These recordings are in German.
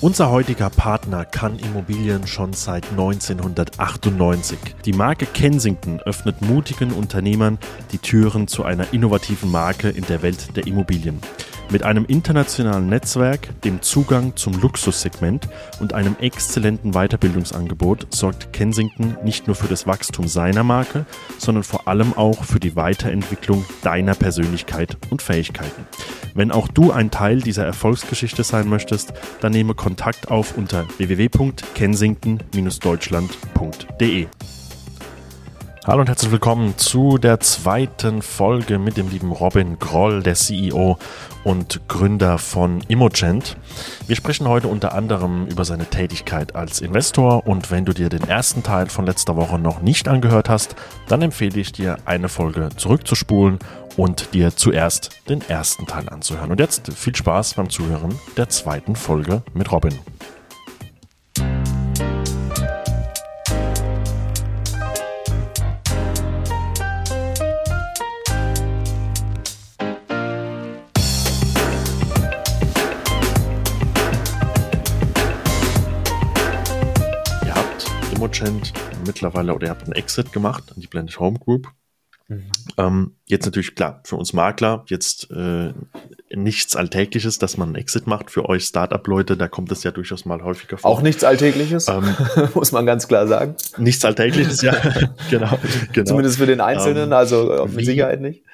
Unser heutiger Partner kann Immobilien schon seit 1998. Die Marke Kensington öffnet mutigen Unternehmern die Türen zu einer innovativen Marke in der Welt der Immobilien. Mit einem internationalen Netzwerk, dem Zugang zum Luxussegment und einem exzellenten Weiterbildungsangebot sorgt Kensington nicht nur für das Wachstum seiner Marke, sondern vor allem auch für die Weiterentwicklung deiner Persönlichkeit und Fähigkeiten. Wenn auch du ein Teil dieser Erfolgsgeschichte sein möchtest, dann nehme Kontakt auf unter www.kensington-deutschland.de. Hallo und herzlich willkommen zu der zweiten Folge mit dem lieben Robin Groll, der CEO und Gründer von Immogent. Wir sprechen heute unter anderem über seine Tätigkeit als Investor und wenn du dir den ersten Teil von letzter Woche noch nicht angehört hast, dann empfehle ich dir eine Folge zurückzuspulen und dir zuerst den ersten Teil anzuhören. Und jetzt viel Spaß beim Zuhören der zweiten Folge mit Robin. Imogent mittlerweile oder ihr habt einen Exit gemacht an die Blended Home Group. Mhm. Ähm, jetzt natürlich klar, für uns Makler jetzt äh, nichts Alltägliches, dass man einen Exit macht. Für euch Startup-Leute, da kommt es ja durchaus mal häufiger vor. Auch nichts Alltägliches, ähm, muss man ganz klar sagen. Nichts Alltägliches, ja, genau, genau. Zumindest für den Einzelnen, ähm, also mit Sicherheit nicht.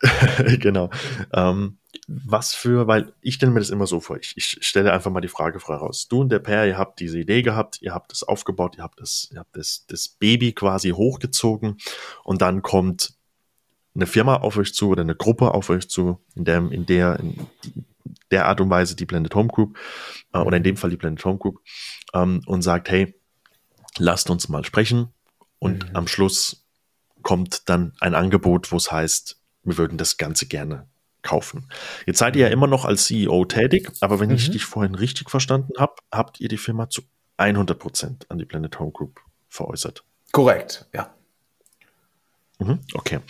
genau. Ähm, was für, weil ich stelle mir das immer so vor, ich, ich stelle einfach mal die Frage frei raus. Du und der Pair, ihr habt diese Idee gehabt, ihr habt das aufgebaut, ihr habt das, ihr habt das, das Baby quasi hochgezogen und dann kommt eine Firma auf euch zu oder eine Gruppe auf euch zu, in der, in der, in der Art und Weise die Blended Home Group, äh, oder in dem Fall die Blended Home Group, ähm, und sagt, hey, lasst uns mal sprechen und mhm. am Schluss kommt dann ein Angebot, wo es heißt, wir würden das Ganze gerne kaufen. Jetzt seid ihr ja immer noch als CEO tätig, aber wenn mhm. ich dich vorhin richtig verstanden habe, habt ihr die Firma zu 100 Prozent an die Planet Home Group veräußert. Korrekt, ja. Mhm, okay.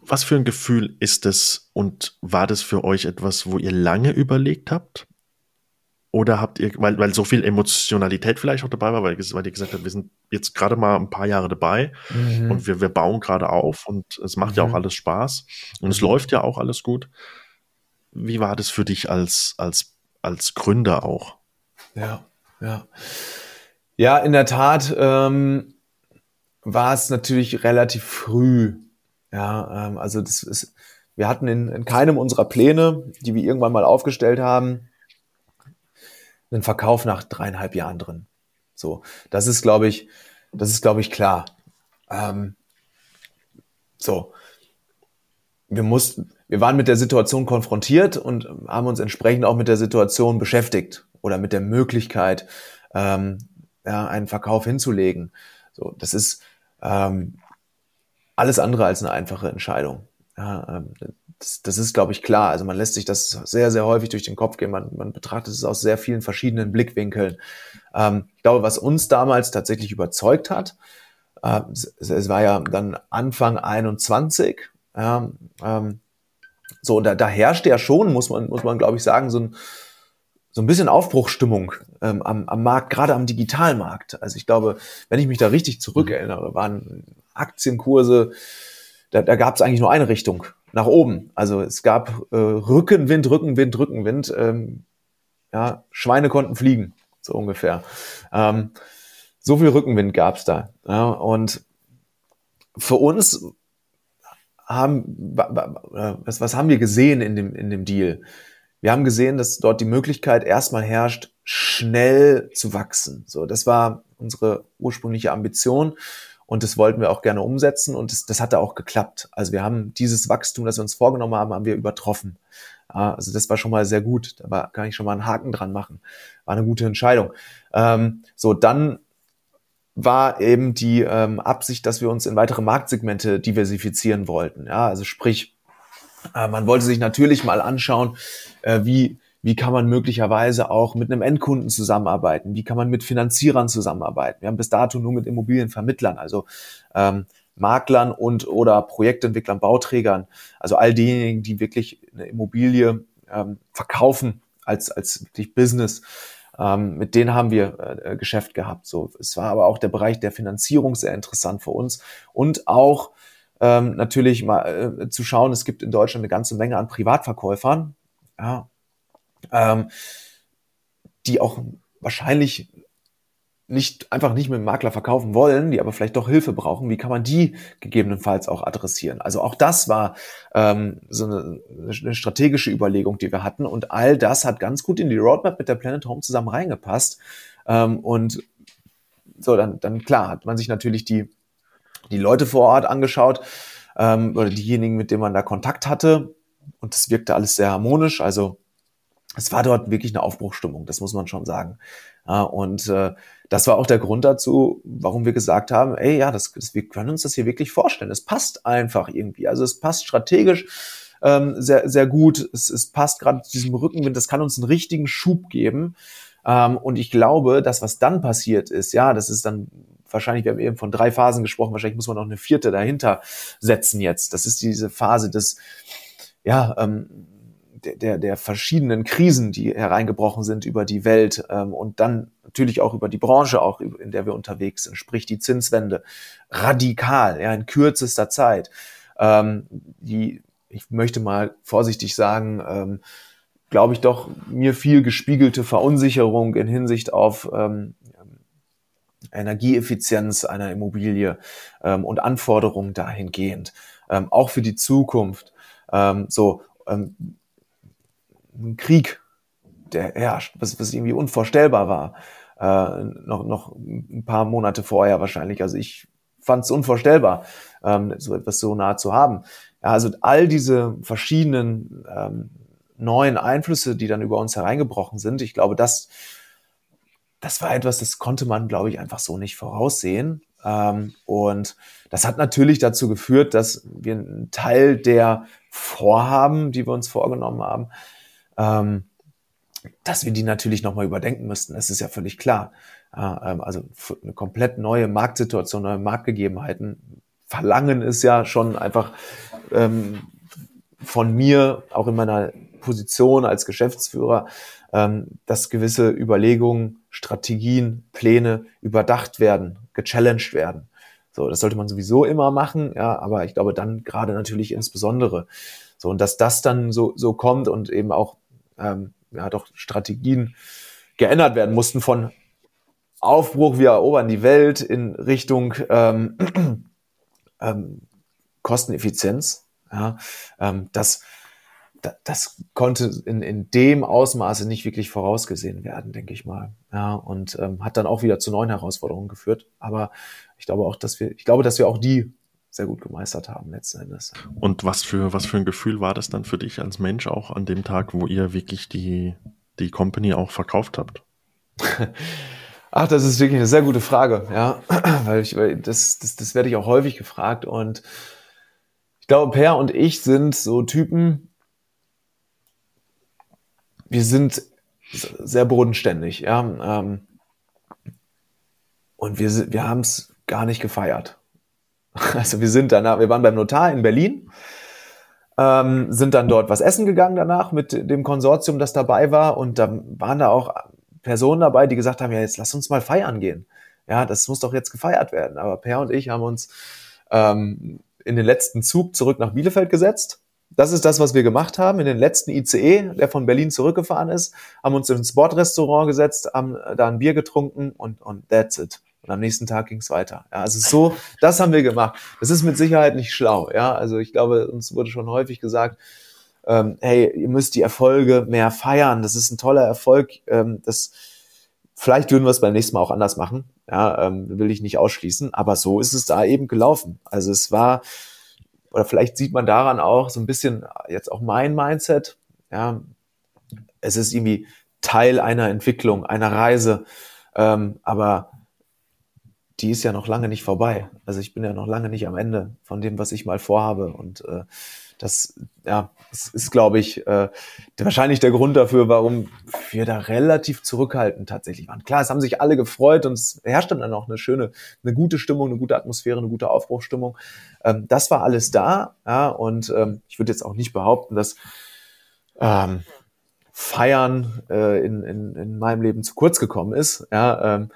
Was für ein Gefühl ist es und war das für euch etwas, wo ihr lange überlegt habt? Oder habt ihr, weil, weil so viel Emotionalität vielleicht auch dabei war, weil, weil ihr gesagt habt, wir sind jetzt gerade mal ein paar Jahre dabei mhm. und wir, wir bauen gerade auf und es macht mhm. ja auch mhm. alles Spaß und es läuft ja auch alles gut. Wie war das für dich als, als, als Gründer auch? Ja, ja. Ja, in der Tat ähm, war es natürlich relativ früh. Ja, ähm, also das ist, wir hatten in, in keinem unserer Pläne, die wir irgendwann mal aufgestellt haben, einen Verkauf nach dreieinhalb Jahren drin. So, das ist, glaube ich, das ist, glaube ich, klar. Ähm, so, wir mussten, wir waren mit der Situation konfrontiert und haben uns entsprechend auch mit der Situation beschäftigt oder mit der Möglichkeit, ähm, ja, einen Verkauf hinzulegen. So, das ist ähm, alles andere als eine einfache Entscheidung. Ja, ähm, das, das ist, glaube ich, klar. Also man lässt sich das sehr, sehr häufig durch den Kopf gehen. Man, man betrachtet es aus sehr vielen verschiedenen Blickwinkeln. Ähm, ich glaube, was uns damals tatsächlich überzeugt hat, äh, es, es, war ja dann Anfang 21, ja, ähm, so, da, da herrschte ja schon, muss man, muss man, glaube ich, sagen, so ein, so ein bisschen Aufbruchstimmung ähm, am, am Markt, gerade am Digitalmarkt. Also ich glaube, wenn ich mich da richtig zurückerinnere, waren Aktienkurse, da, da gab es eigentlich nur eine Richtung nach oben. Also es gab äh, Rückenwind, Rückenwind, Rückenwind. Ähm, ja, Schweine konnten fliegen, so ungefähr. Ähm, so viel Rückenwind gab es da. Ja, und für uns haben, was, was haben wir gesehen in dem, in dem Deal? Wir haben gesehen, dass dort die Möglichkeit erstmal herrscht, schnell zu wachsen. So, das war unsere ursprüngliche Ambition. Und das wollten wir auch gerne umsetzen und das, das hat da auch geklappt. Also wir haben dieses Wachstum, das wir uns vorgenommen haben, haben wir übertroffen. Also das war schon mal sehr gut. Da war, kann ich schon mal einen Haken dran machen. War eine gute Entscheidung. Ähm, so, dann war eben die ähm, Absicht, dass wir uns in weitere Marktsegmente diversifizieren wollten. Ja, also sprich, äh, man wollte sich natürlich mal anschauen, äh, wie wie kann man möglicherweise auch mit einem Endkunden zusammenarbeiten, wie kann man mit Finanzierern zusammenarbeiten. Wir haben bis dato nur mit Immobilienvermittlern, also ähm, Maklern und oder Projektentwicklern, Bauträgern, also all diejenigen, die wirklich eine Immobilie ähm, verkaufen als, als wirklich Business. Ähm, mit denen haben wir äh, Geschäft gehabt. So, es war aber auch der Bereich der Finanzierung sehr interessant für uns und auch ähm, natürlich mal äh, zu schauen, es gibt in Deutschland eine ganze Menge an Privatverkäufern, ja, ähm, die auch wahrscheinlich nicht einfach nicht mit dem Makler verkaufen wollen, die aber vielleicht doch Hilfe brauchen, wie kann man die gegebenenfalls auch adressieren? Also auch das war ähm, so eine, eine strategische Überlegung, die wir hatten. Und all das hat ganz gut in die Roadmap mit der Planet Home zusammen reingepasst. Ähm, und so dann dann klar hat man sich natürlich die die Leute vor Ort angeschaut ähm, oder diejenigen, mit denen man da Kontakt hatte. Und das wirkte alles sehr harmonisch, also es war dort wirklich eine Aufbruchstimmung, das muss man schon sagen. Und äh, das war auch der Grund dazu, warum wir gesagt haben, ey, ja, das, das, wir können uns das hier wirklich vorstellen. Es passt einfach irgendwie. Also es passt strategisch ähm, sehr, sehr gut. Es, es passt gerade zu diesem Rückenwind. Das kann uns einen richtigen Schub geben. Ähm, und ich glaube, das, was dann passiert ist, ja, das ist dann wahrscheinlich, wir haben eben von drei Phasen gesprochen, wahrscheinlich muss man noch eine vierte dahinter setzen jetzt. Das ist diese Phase des, ja, ähm, der, der verschiedenen Krisen, die hereingebrochen sind über die Welt ähm, und dann natürlich auch über die Branche, auch in der wir unterwegs sind, sprich die Zinswende, radikal, ja, in kürzester Zeit. Ähm, die, ich möchte mal vorsichtig sagen, ähm, glaube ich doch, mir viel gespiegelte Verunsicherung in Hinsicht auf ähm, Energieeffizienz einer Immobilie ähm, und Anforderungen dahingehend, ähm, auch für die Zukunft. Ähm, so, ähm, ein Krieg, der herrscht, was, was irgendwie unvorstellbar war, äh, noch, noch ein paar Monate vorher wahrscheinlich. Also ich fand es unvorstellbar, ähm, so etwas so nah zu haben. Ja, also all diese verschiedenen ähm, neuen Einflüsse, die dann über uns hereingebrochen sind, ich glaube, das, das war etwas, das konnte man, glaube ich, einfach so nicht voraussehen. Ähm, und das hat natürlich dazu geführt, dass wir einen Teil der Vorhaben, die wir uns vorgenommen haben, ähm, dass wir die natürlich nochmal überdenken müssten. Das ist ja völlig klar. Ähm, also eine komplett neue Marktsituation, neue Marktgegebenheiten verlangen es ja schon einfach ähm, von mir, auch in meiner Position als Geschäftsführer, ähm, dass gewisse Überlegungen, Strategien, Pläne überdacht werden, gechallenged werden. So, das sollte man sowieso immer machen, ja, aber ich glaube dann gerade natürlich insbesondere. So, und dass das dann so, so kommt und eben auch ähm, ja doch Strategien geändert werden mussten von Aufbruch, wir erobern die Welt in Richtung ähm, ähm, Kosteneffizienz. Ja, ähm, das, das konnte in, in dem Ausmaße nicht wirklich vorausgesehen werden, denke ich mal. Ja, und ähm, hat dann auch wieder zu neuen Herausforderungen geführt. Aber ich glaube auch, dass wir, ich glaube, dass wir auch die sehr gut gemeistert haben letzten Endes. Und was für, was für ein Gefühl war das dann für dich als Mensch auch an dem Tag, wo ihr wirklich die, die Company auch verkauft habt? Ach, das ist wirklich eine sehr gute Frage, ja, weil, ich, weil das, das, das werde ich auch häufig gefragt und ich glaube, Per und ich sind so Typen, wir sind sehr bodenständig, ja, ähm, und wir, wir haben es gar nicht gefeiert. Also wir sind danach, wir waren beim Notar in Berlin, ähm, sind dann dort was essen gegangen danach mit dem Konsortium, das dabei war. Und da waren da auch Personen dabei, die gesagt haben, ja, jetzt lass uns mal feiern gehen. Ja, das muss doch jetzt gefeiert werden. Aber Per und ich haben uns ähm, in den letzten Zug zurück nach Bielefeld gesetzt. Das ist das, was wir gemacht haben. In den letzten ICE, der von Berlin zurückgefahren ist, haben uns ins Bordrestaurant gesetzt, haben da ein Bier getrunken und, und that's it. Und am nächsten Tag ging es weiter. Ja, also so, das haben wir gemacht. Das ist mit Sicherheit nicht schlau. Ja, also ich glaube, uns wurde schon häufig gesagt, ähm, hey, ihr müsst die Erfolge mehr feiern. Das ist ein toller Erfolg. Ähm, das, vielleicht würden wir es beim nächsten Mal auch anders machen. Ja, ähm, will ich nicht ausschließen. Aber so ist es da eben gelaufen. Also es war, oder vielleicht sieht man daran auch so ein bisschen jetzt auch mein Mindset. Ja, es ist irgendwie Teil einer Entwicklung, einer Reise. Ähm, aber die ist ja noch lange nicht vorbei. Also ich bin ja noch lange nicht am Ende von dem, was ich mal vorhabe. Und äh, das, ja, das ist, glaube ich, äh, wahrscheinlich der Grund dafür, warum wir da relativ zurückhaltend tatsächlich waren. Klar, es haben sich alle gefreut und es herrscht dann auch eine schöne, eine gute Stimmung, eine gute Atmosphäre, eine gute Aufbruchstimmung. Ähm, das war alles da, ja, und ähm, ich würde jetzt auch nicht behaupten, dass ähm, Feiern äh, in, in, in meinem Leben zu kurz gekommen ist. Ja, ähm,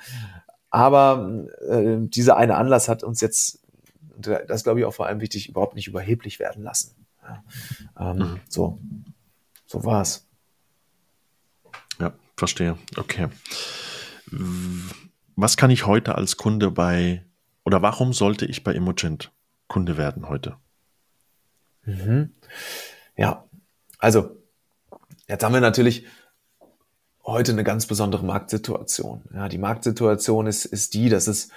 aber äh, dieser eine Anlass hat uns jetzt, das glaube ich auch vor allem wichtig, überhaupt nicht überheblich werden lassen. Ja, ähm, mhm. So, so war's. Ja, verstehe. Okay. Was kann ich heute als Kunde bei, oder warum sollte ich bei Emogent Kunde werden heute? Mhm. Ja, also jetzt haben wir natürlich heute eine ganz besondere Marktsituation. Ja, die Marktsituation ist, ist die, dass es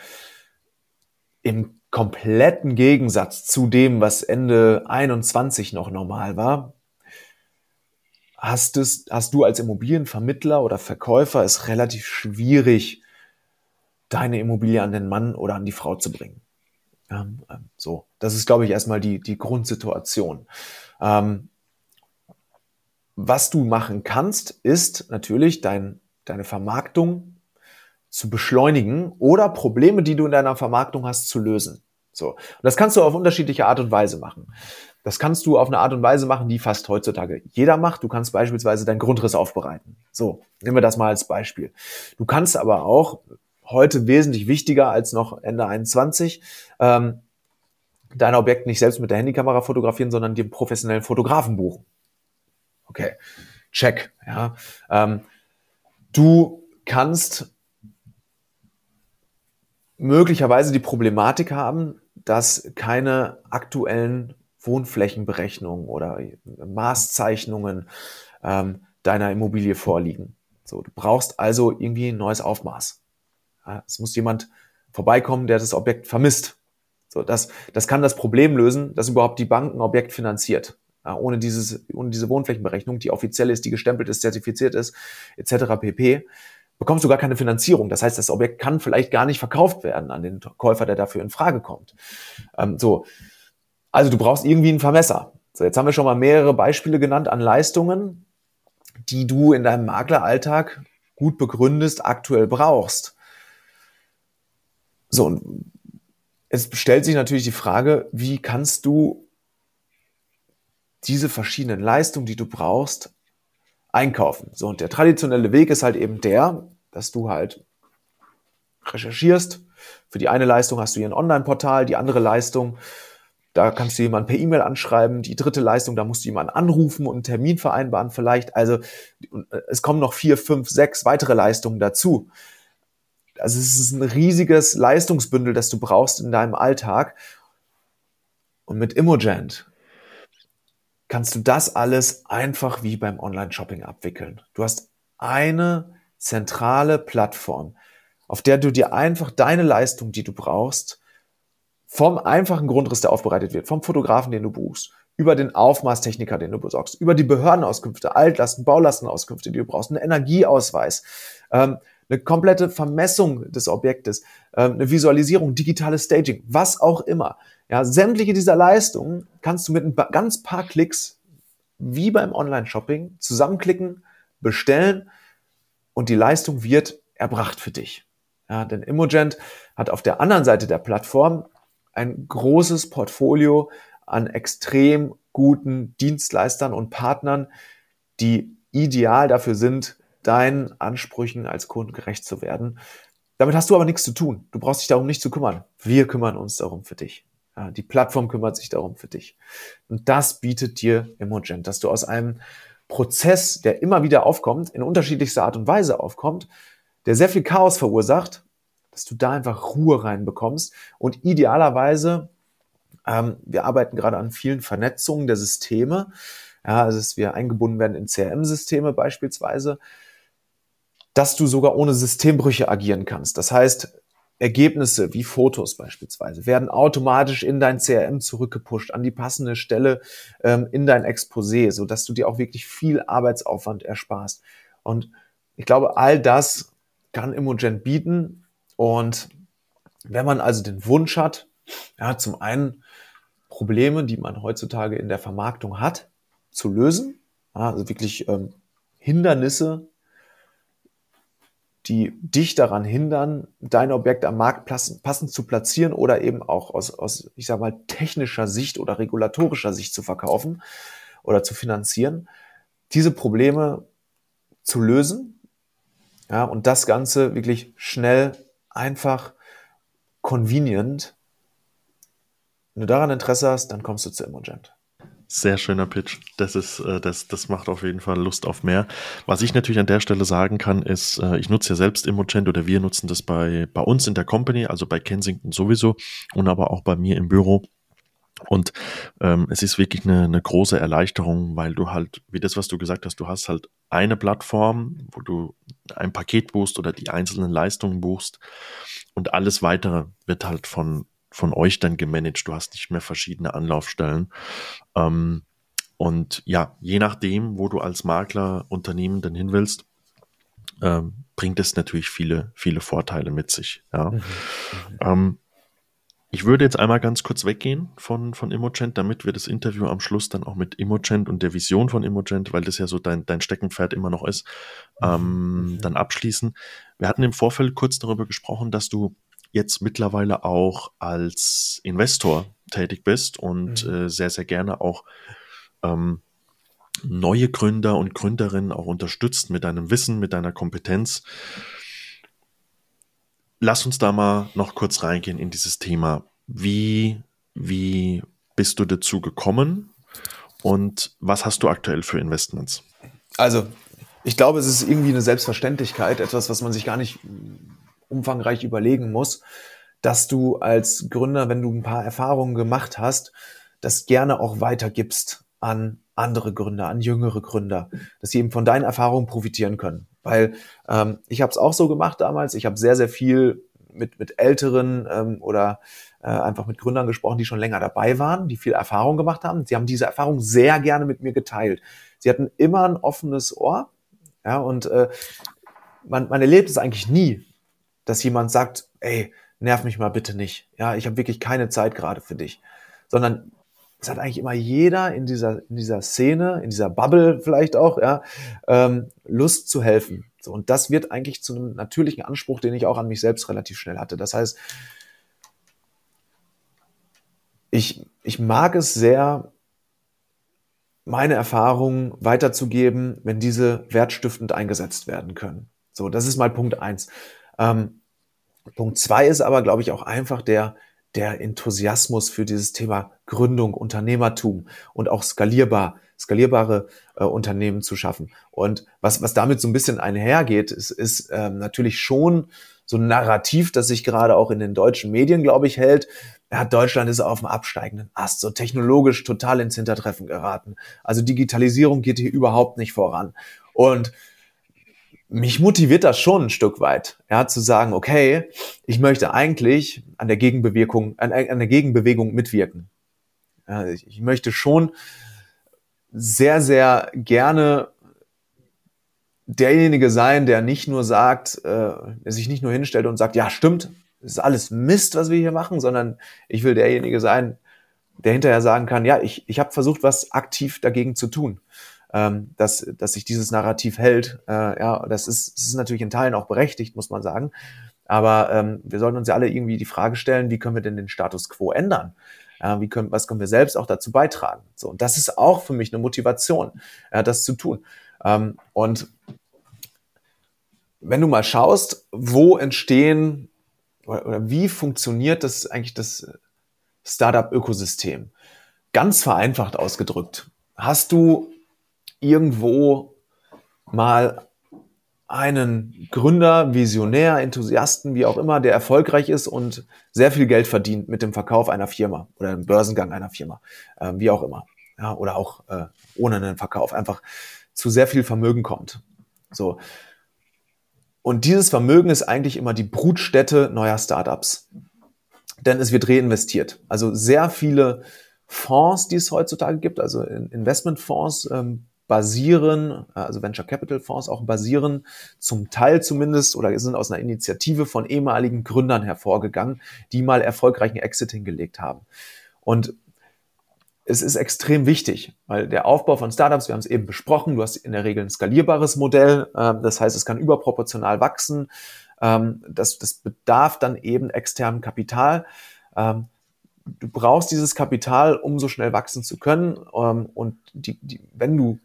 im kompletten Gegensatz zu dem, was Ende 21 noch normal war, hast, es, hast du als Immobilienvermittler oder Verkäufer es relativ schwierig, deine Immobilie an den Mann oder an die Frau zu bringen. Ähm, so, das ist, glaube ich, erstmal die, die Grundsituation. Ähm, was du machen kannst, ist natürlich dein, deine Vermarktung zu beschleunigen oder Probleme, die du in deiner Vermarktung hast, zu lösen. So. Und das kannst du auf unterschiedliche Art und Weise machen. Das kannst du auf eine Art und Weise machen, die fast heutzutage jeder macht. Du kannst beispielsweise deinen Grundriss aufbereiten. So, nehmen wir das mal als Beispiel. Du kannst aber auch heute wesentlich wichtiger als noch Ende 21 ähm, dein Objekt nicht selbst mit der Handykamera fotografieren, sondern den professionellen Fotografen buchen. Okay, check. Ja, ähm, du kannst möglicherweise die Problematik haben, dass keine aktuellen Wohnflächenberechnungen oder Maßzeichnungen ähm, deiner Immobilie vorliegen. So, du brauchst also irgendwie ein neues Aufmaß. Ja, es muss jemand vorbeikommen, der das Objekt vermisst. So, das, das kann das Problem lösen, dass überhaupt die Bank ein Objekt finanziert. Ja, ohne, dieses, ohne diese Wohnflächenberechnung, die offiziell ist, die gestempelt ist, zertifiziert ist, etc. pp., bekommst du gar keine Finanzierung. Das heißt, das Objekt kann vielleicht gar nicht verkauft werden an den Käufer, der dafür in Frage kommt. Ähm, so, also du brauchst irgendwie einen Vermesser. So, jetzt haben wir schon mal mehrere Beispiele genannt an Leistungen, die du in deinem Makleralltag gut begründest, aktuell brauchst. So, und es stellt sich natürlich die Frage, wie kannst du diese verschiedenen Leistungen, die du brauchst, einkaufen. So, und der traditionelle Weg ist halt eben der, dass du halt recherchierst. Für die eine Leistung hast du hier ein Online-Portal, die andere Leistung da kannst du jemanden per E-Mail anschreiben. Die dritte Leistung, da musst du jemanden anrufen und einen Termin vereinbaren vielleicht. Also es kommen noch vier, fünf, sechs weitere Leistungen dazu. Also es ist ein riesiges Leistungsbündel, das du brauchst in deinem Alltag. Und mit Immogent kannst du das alles einfach wie beim Online-Shopping abwickeln. Du hast eine zentrale Plattform, auf der du dir einfach deine Leistung, die du brauchst, vom einfachen Grundriss, der aufbereitet wird, vom Fotografen, den du buchst, über den Aufmaßtechniker, den du besorgst, über die Behördenauskünfte, Altlasten, Baulastenauskünfte, die du brauchst, einen Energieausweis, ähm, eine komplette Vermessung des Objektes, ähm, eine Visualisierung, digitales Staging, was auch immer. Ja, sämtliche dieser Leistungen kannst du mit ein ganz paar Klicks wie beim Online-Shopping zusammenklicken, bestellen und die Leistung wird erbracht für dich. Ja, denn Immogent hat auf der anderen Seite der Plattform ein großes Portfolio an extrem guten Dienstleistern und Partnern, die ideal dafür sind, deinen Ansprüchen als Kunden gerecht zu werden. Damit hast du aber nichts zu tun. Du brauchst dich darum nicht zu kümmern. Wir kümmern uns darum für dich. Die Plattform kümmert sich darum für dich. Und das bietet dir Emogent, dass du aus einem Prozess, der immer wieder aufkommt, in unterschiedlichster Art und Weise aufkommt, der sehr viel Chaos verursacht, dass du da einfach Ruhe reinbekommst und idealerweise, ähm, wir arbeiten gerade an vielen Vernetzungen der Systeme, ja, also dass wir eingebunden werden in CRM-Systeme beispielsweise, dass du sogar ohne Systembrüche agieren kannst. Das heißt, Ergebnisse wie Fotos beispielsweise werden automatisch in dein CRM zurückgepusht an die passende Stelle ähm, in dein Exposé, so dass du dir auch wirklich viel Arbeitsaufwand ersparst. Und ich glaube, all das kann Imogen bieten und wenn man also den Wunsch hat, ja, zum einen Probleme, die man heutzutage in der Vermarktung hat, zu lösen, also wirklich ähm, Hindernisse, die dich daran hindern, dein Objekt am Markt passend zu platzieren oder eben auch aus, aus, ich sag mal, technischer Sicht oder regulatorischer Sicht zu verkaufen oder zu finanzieren. Diese Probleme zu lösen. Ja, und das Ganze wirklich schnell, einfach, convenient. Wenn du daran Interesse hast, dann kommst du zu Immogent. Sehr schöner Pitch. Das ist, äh, das, das macht auf jeden Fall Lust auf mehr. Was ich natürlich an der Stelle sagen kann, ist, äh, ich nutze ja selbst Immogent oder wir nutzen das bei, bei uns in der Company, also bei Kensington sowieso und aber auch bei mir im Büro. Und ähm, es ist wirklich eine, eine große Erleichterung, weil du halt, wie das, was du gesagt hast, du hast halt eine Plattform, wo du ein Paket buchst oder die einzelnen Leistungen buchst und alles weitere wird halt von, von euch dann gemanagt. Du hast nicht mehr verschiedene Anlaufstellen. Ähm, und ja, je nachdem, wo du als Makler Unternehmen dann hin willst, ähm, bringt es natürlich viele, viele Vorteile mit sich. Ja. Mhm. Ähm, ich würde jetzt einmal ganz kurz weggehen von, von Immogent, damit wir das Interview am Schluss dann auch mit Immogent und der Vision von Immogent, weil das ja so dein, dein Steckenpferd immer noch ist, mhm. ähm, mhm. dann abschließen. Wir hatten im Vorfeld kurz darüber gesprochen, dass du jetzt mittlerweile auch als Investor tätig bist und mhm. äh, sehr, sehr gerne auch ähm, neue Gründer und Gründerinnen auch unterstützt mit deinem Wissen, mit deiner Kompetenz. Lass uns da mal noch kurz reingehen in dieses Thema. Wie, wie bist du dazu gekommen und was hast du aktuell für Investments? Also, ich glaube, es ist irgendwie eine Selbstverständlichkeit, etwas, was man sich gar nicht umfangreich überlegen muss, dass du als Gründer, wenn du ein paar Erfahrungen gemacht hast, das gerne auch weitergibst an andere Gründer, an jüngere Gründer, dass sie eben von deinen Erfahrungen profitieren können. Weil ähm, ich habe es auch so gemacht damals. Ich habe sehr, sehr viel mit, mit Älteren ähm, oder äh, einfach mit Gründern gesprochen, die schon länger dabei waren, die viel Erfahrung gemacht haben. Sie haben diese Erfahrung sehr gerne mit mir geteilt. Sie hatten immer ein offenes Ohr. Ja, und äh, man, man erlebt es eigentlich nie, dass jemand sagt, ey, nerv mich mal bitte nicht. Ja, ich habe wirklich keine Zeit gerade für dich. Sondern es hat eigentlich immer jeder in dieser, in dieser Szene, in dieser Bubble vielleicht auch, ja, ähm, Lust zu helfen. So, und das wird eigentlich zu einem natürlichen Anspruch, den ich auch an mich selbst relativ schnell hatte. Das heißt, ich, ich mag es sehr, meine Erfahrungen weiterzugeben, wenn diese wertstiftend eingesetzt werden können. So, das ist mal Punkt eins. Ähm, Punkt zwei ist aber, glaube ich, auch einfach der, der Enthusiasmus für dieses Thema Gründung, Unternehmertum und auch skalierbar, skalierbare äh, Unternehmen zu schaffen. Und was, was damit so ein bisschen einhergeht, ist, ist ähm, natürlich schon so ein Narrativ, das sich gerade auch in den deutschen Medien, glaube ich, hält. Ja, Deutschland ist auf dem absteigenden Ast, so technologisch total ins Hintertreffen geraten. Also Digitalisierung geht hier überhaupt nicht voran. Und mich motiviert das schon ein Stück weit, ja, zu sagen, okay, ich möchte eigentlich an der Gegenbewegung, an, an der Gegenbewegung mitwirken. Ja, ich, ich möchte schon sehr, sehr gerne derjenige sein, der nicht nur sagt, äh, der sich nicht nur hinstellt und sagt, ja, stimmt, ist alles Mist, was wir hier machen, sondern ich will derjenige sein, der hinterher sagen kann, ja, ich, ich habe versucht, was aktiv dagegen zu tun ähm, dass, dass sich dieses Narrativ hält. Äh, ja, das ist, das ist natürlich in Teilen auch berechtigt, muss man sagen. Aber ähm, wir sollten uns ja alle irgendwie die Frage stellen, wie können wir denn den Status quo ändern? Wie können, was können wir selbst auch dazu beitragen? So, und das ist auch für mich eine Motivation, äh, das zu tun. Ähm, und wenn du mal schaust, wo entstehen oder, oder wie funktioniert das eigentlich das Startup-Ökosystem? Ganz vereinfacht ausgedrückt. Hast du irgendwo mal einen Gründer, Visionär, Enthusiasten, wie auch immer, der erfolgreich ist und sehr viel Geld verdient mit dem Verkauf einer Firma oder dem Börsengang einer Firma, äh, wie auch immer. Ja, oder auch äh, ohne einen Verkauf, einfach zu sehr viel Vermögen kommt. So. Und dieses Vermögen ist eigentlich immer die Brutstätte neuer Startups. Denn es wird reinvestiert. Also sehr viele Fonds, die es heutzutage gibt, also Investmentfonds, ähm, basieren, also Venture Capital Fonds auch basieren, zum Teil zumindest, oder sind aus einer Initiative von ehemaligen Gründern hervorgegangen, die mal erfolgreichen Exit hingelegt haben. Und es ist extrem wichtig, weil der Aufbau von Startups, wir haben es eben besprochen, du hast in der Regel ein skalierbares Modell, ähm, das heißt, es kann überproportional wachsen. Ähm, das, das bedarf dann eben externem Kapital. Ähm, du brauchst dieses Kapital, um so schnell wachsen zu können. Und die, die, wenn du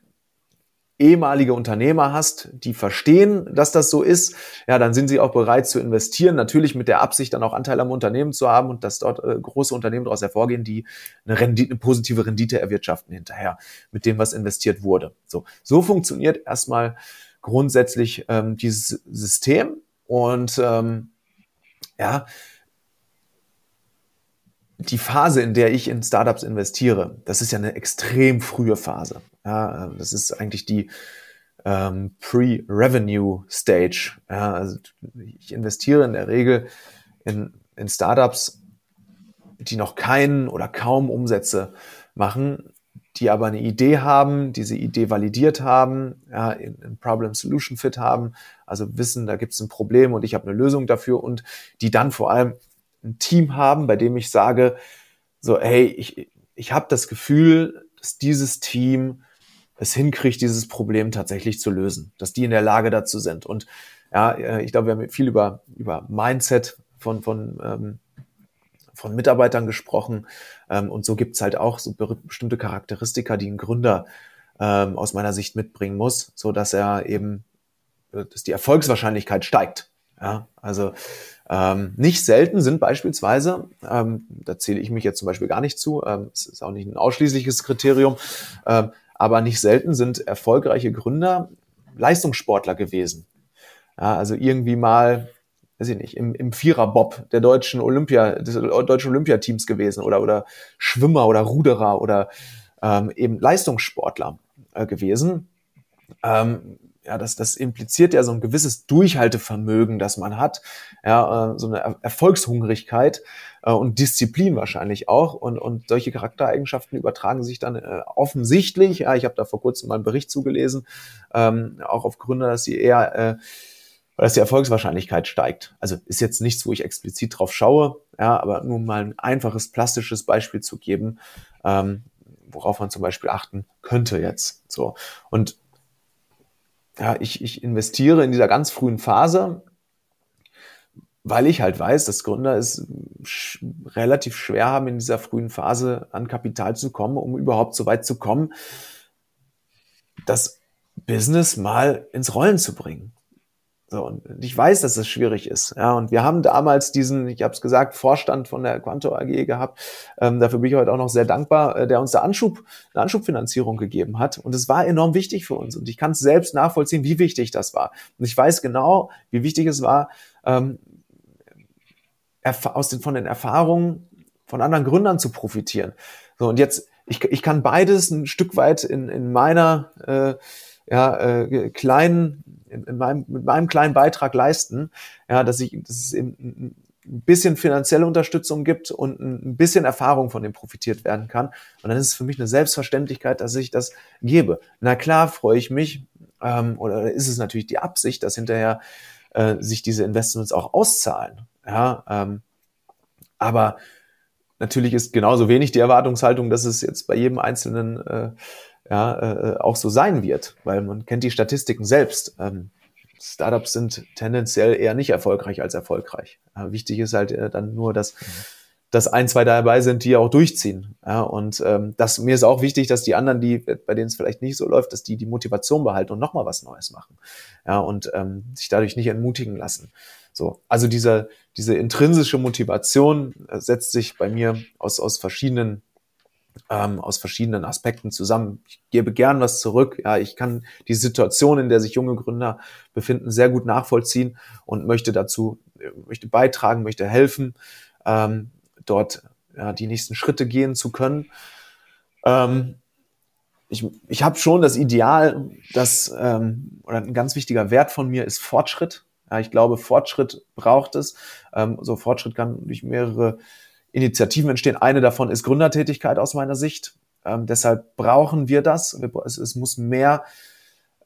ehemalige Unternehmer hast, die verstehen, dass das so ist, ja, dann sind sie auch bereit zu investieren, natürlich mit der Absicht, dann auch Anteil am Unternehmen zu haben und dass dort äh, große Unternehmen daraus hervorgehen, die eine, Rendite, eine positive Rendite erwirtschaften hinterher mit dem, was investiert wurde. So, so funktioniert erstmal grundsätzlich ähm, dieses System und ähm, ja, die Phase, in der ich in Startups investiere, das ist ja eine extrem frühe Phase. Ja, das ist eigentlich die ähm, Pre-Revenue Stage. Ja, also ich investiere in der Regel in, in Startups, die noch keinen oder kaum Umsätze machen, die aber eine Idee haben, diese Idee validiert haben, ja, in, in Problem-Solution Fit haben, also wissen, da gibt es ein Problem und ich habe eine Lösung dafür und die dann vor allem ein Team haben, bei dem ich sage, so, hey, ich, ich habe das Gefühl, dass dieses Team es hinkriegt, dieses Problem tatsächlich zu lösen, dass die in der Lage dazu sind. Und ja, äh, ich glaube, wir haben viel über, über Mindset von, von, ähm, von Mitarbeitern gesprochen. Ähm, und so gibt's halt auch so bestimmte Charakteristika, die ein Gründer ähm, aus meiner Sicht mitbringen muss, so dass er eben, äh, dass die Erfolgswahrscheinlichkeit steigt. Ja, also ähm, nicht selten sind beispielsweise, ähm, da zähle ich mich jetzt zum Beispiel gar nicht zu, ähm, es ist auch nicht ein ausschließliches Kriterium, ähm, aber nicht selten sind erfolgreiche Gründer Leistungssportler gewesen. Ja, also irgendwie mal, weiß ich nicht, im, im Vierer-Bob der deutschen Olympia, des deutschen Olympiateams gewesen oder, oder Schwimmer oder Ruderer oder ähm, eben Leistungssportler äh, gewesen. Ähm, ja, das, das impliziert ja so ein gewisses Durchhaltevermögen, das man hat, ja, äh, so eine Erfolgshungrigkeit äh, und Disziplin wahrscheinlich auch. Und, und solche Charaktereigenschaften übertragen sich dann äh, offensichtlich, ja, ich habe da vor kurzem mal einen Bericht zugelesen, ähm, auch auf Gründe, dass sie eher, äh, dass die Erfolgswahrscheinlichkeit steigt. Also ist jetzt nichts, wo ich explizit drauf schaue, ja, aber nur mal ein einfaches plastisches Beispiel zu geben, ähm, worauf man zum Beispiel achten könnte jetzt. So und ja, ich, ich investiere in dieser ganz frühen Phase, weil ich halt weiß, dass Gründer es sch relativ schwer haben, in dieser frühen Phase an Kapital zu kommen, um überhaupt so weit zu kommen, das Business mal ins Rollen zu bringen. So, und ich weiß, dass es schwierig ist. Ja, und wir haben damals diesen, ich habe es gesagt, Vorstand von der Quanto AG gehabt. Ähm, dafür bin ich heute auch noch sehr dankbar, äh, der uns da Anschub, eine Anschubfinanzierung gegeben hat. Und es war enorm wichtig für uns. Und ich kann es selbst nachvollziehen, wie wichtig das war. Und ich weiß genau, wie wichtig es war, ähm, aus den, von den Erfahrungen von anderen Gründern zu profitieren. So, und jetzt, ich, ich kann beides ein Stück weit in, in meiner äh, ja, äh, kleinen in, in meinem, mit meinem kleinen Beitrag leisten, ja, dass ich, dass es eben ein bisschen finanzielle Unterstützung gibt und ein bisschen Erfahrung von dem profitiert werden kann. Und dann ist es für mich eine Selbstverständlichkeit, dass ich das gebe. Na klar, freue ich mich, ähm, oder ist es natürlich die Absicht, dass hinterher äh, sich diese Investments auch auszahlen. Ja, ähm, aber natürlich ist genauso wenig die Erwartungshaltung, dass es jetzt bei jedem einzelnen äh, ja, äh, auch so sein wird, weil man kennt die Statistiken selbst. Ähm, Startups sind tendenziell eher nicht erfolgreich als erfolgreich. Ja, wichtig ist halt äh, dann nur, dass, dass ein, zwei dabei sind, die auch durchziehen. Ja, und ähm, das, mir ist auch wichtig, dass die anderen, die, bei denen es vielleicht nicht so läuft, dass die die Motivation behalten und nochmal was Neues machen. Ja, und ähm, sich dadurch nicht entmutigen lassen. So, also diese, diese intrinsische Motivation äh, setzt sich bei mir aus, aus verschiedenen ähm, aus verschiedenen Aspekten zusammen. Ich gebe gern was zurück. Ja, ich kann die Situation, in der sich junge Gründer befinden, sehr gut nachvollziehen und möchte dazu, möchte beitragen, möchte helfen, ähm, dort ja, die nächsten Schritte gehen zu können. Ähm, ich, ich habe schon das Ideal, dass, ähm, oder ein ganz wichtiger Wert von mir ist Fortschritt. Ja, ich glaube, Fortschritt braucht es. Ähm, so Fortschritt kann durch mehrere Initiativen entstehen. Eine davon ist Gründertätigkeit aus meiner Sicht. Ähm, deshalb brauchen wir das. Es, es muss mehr,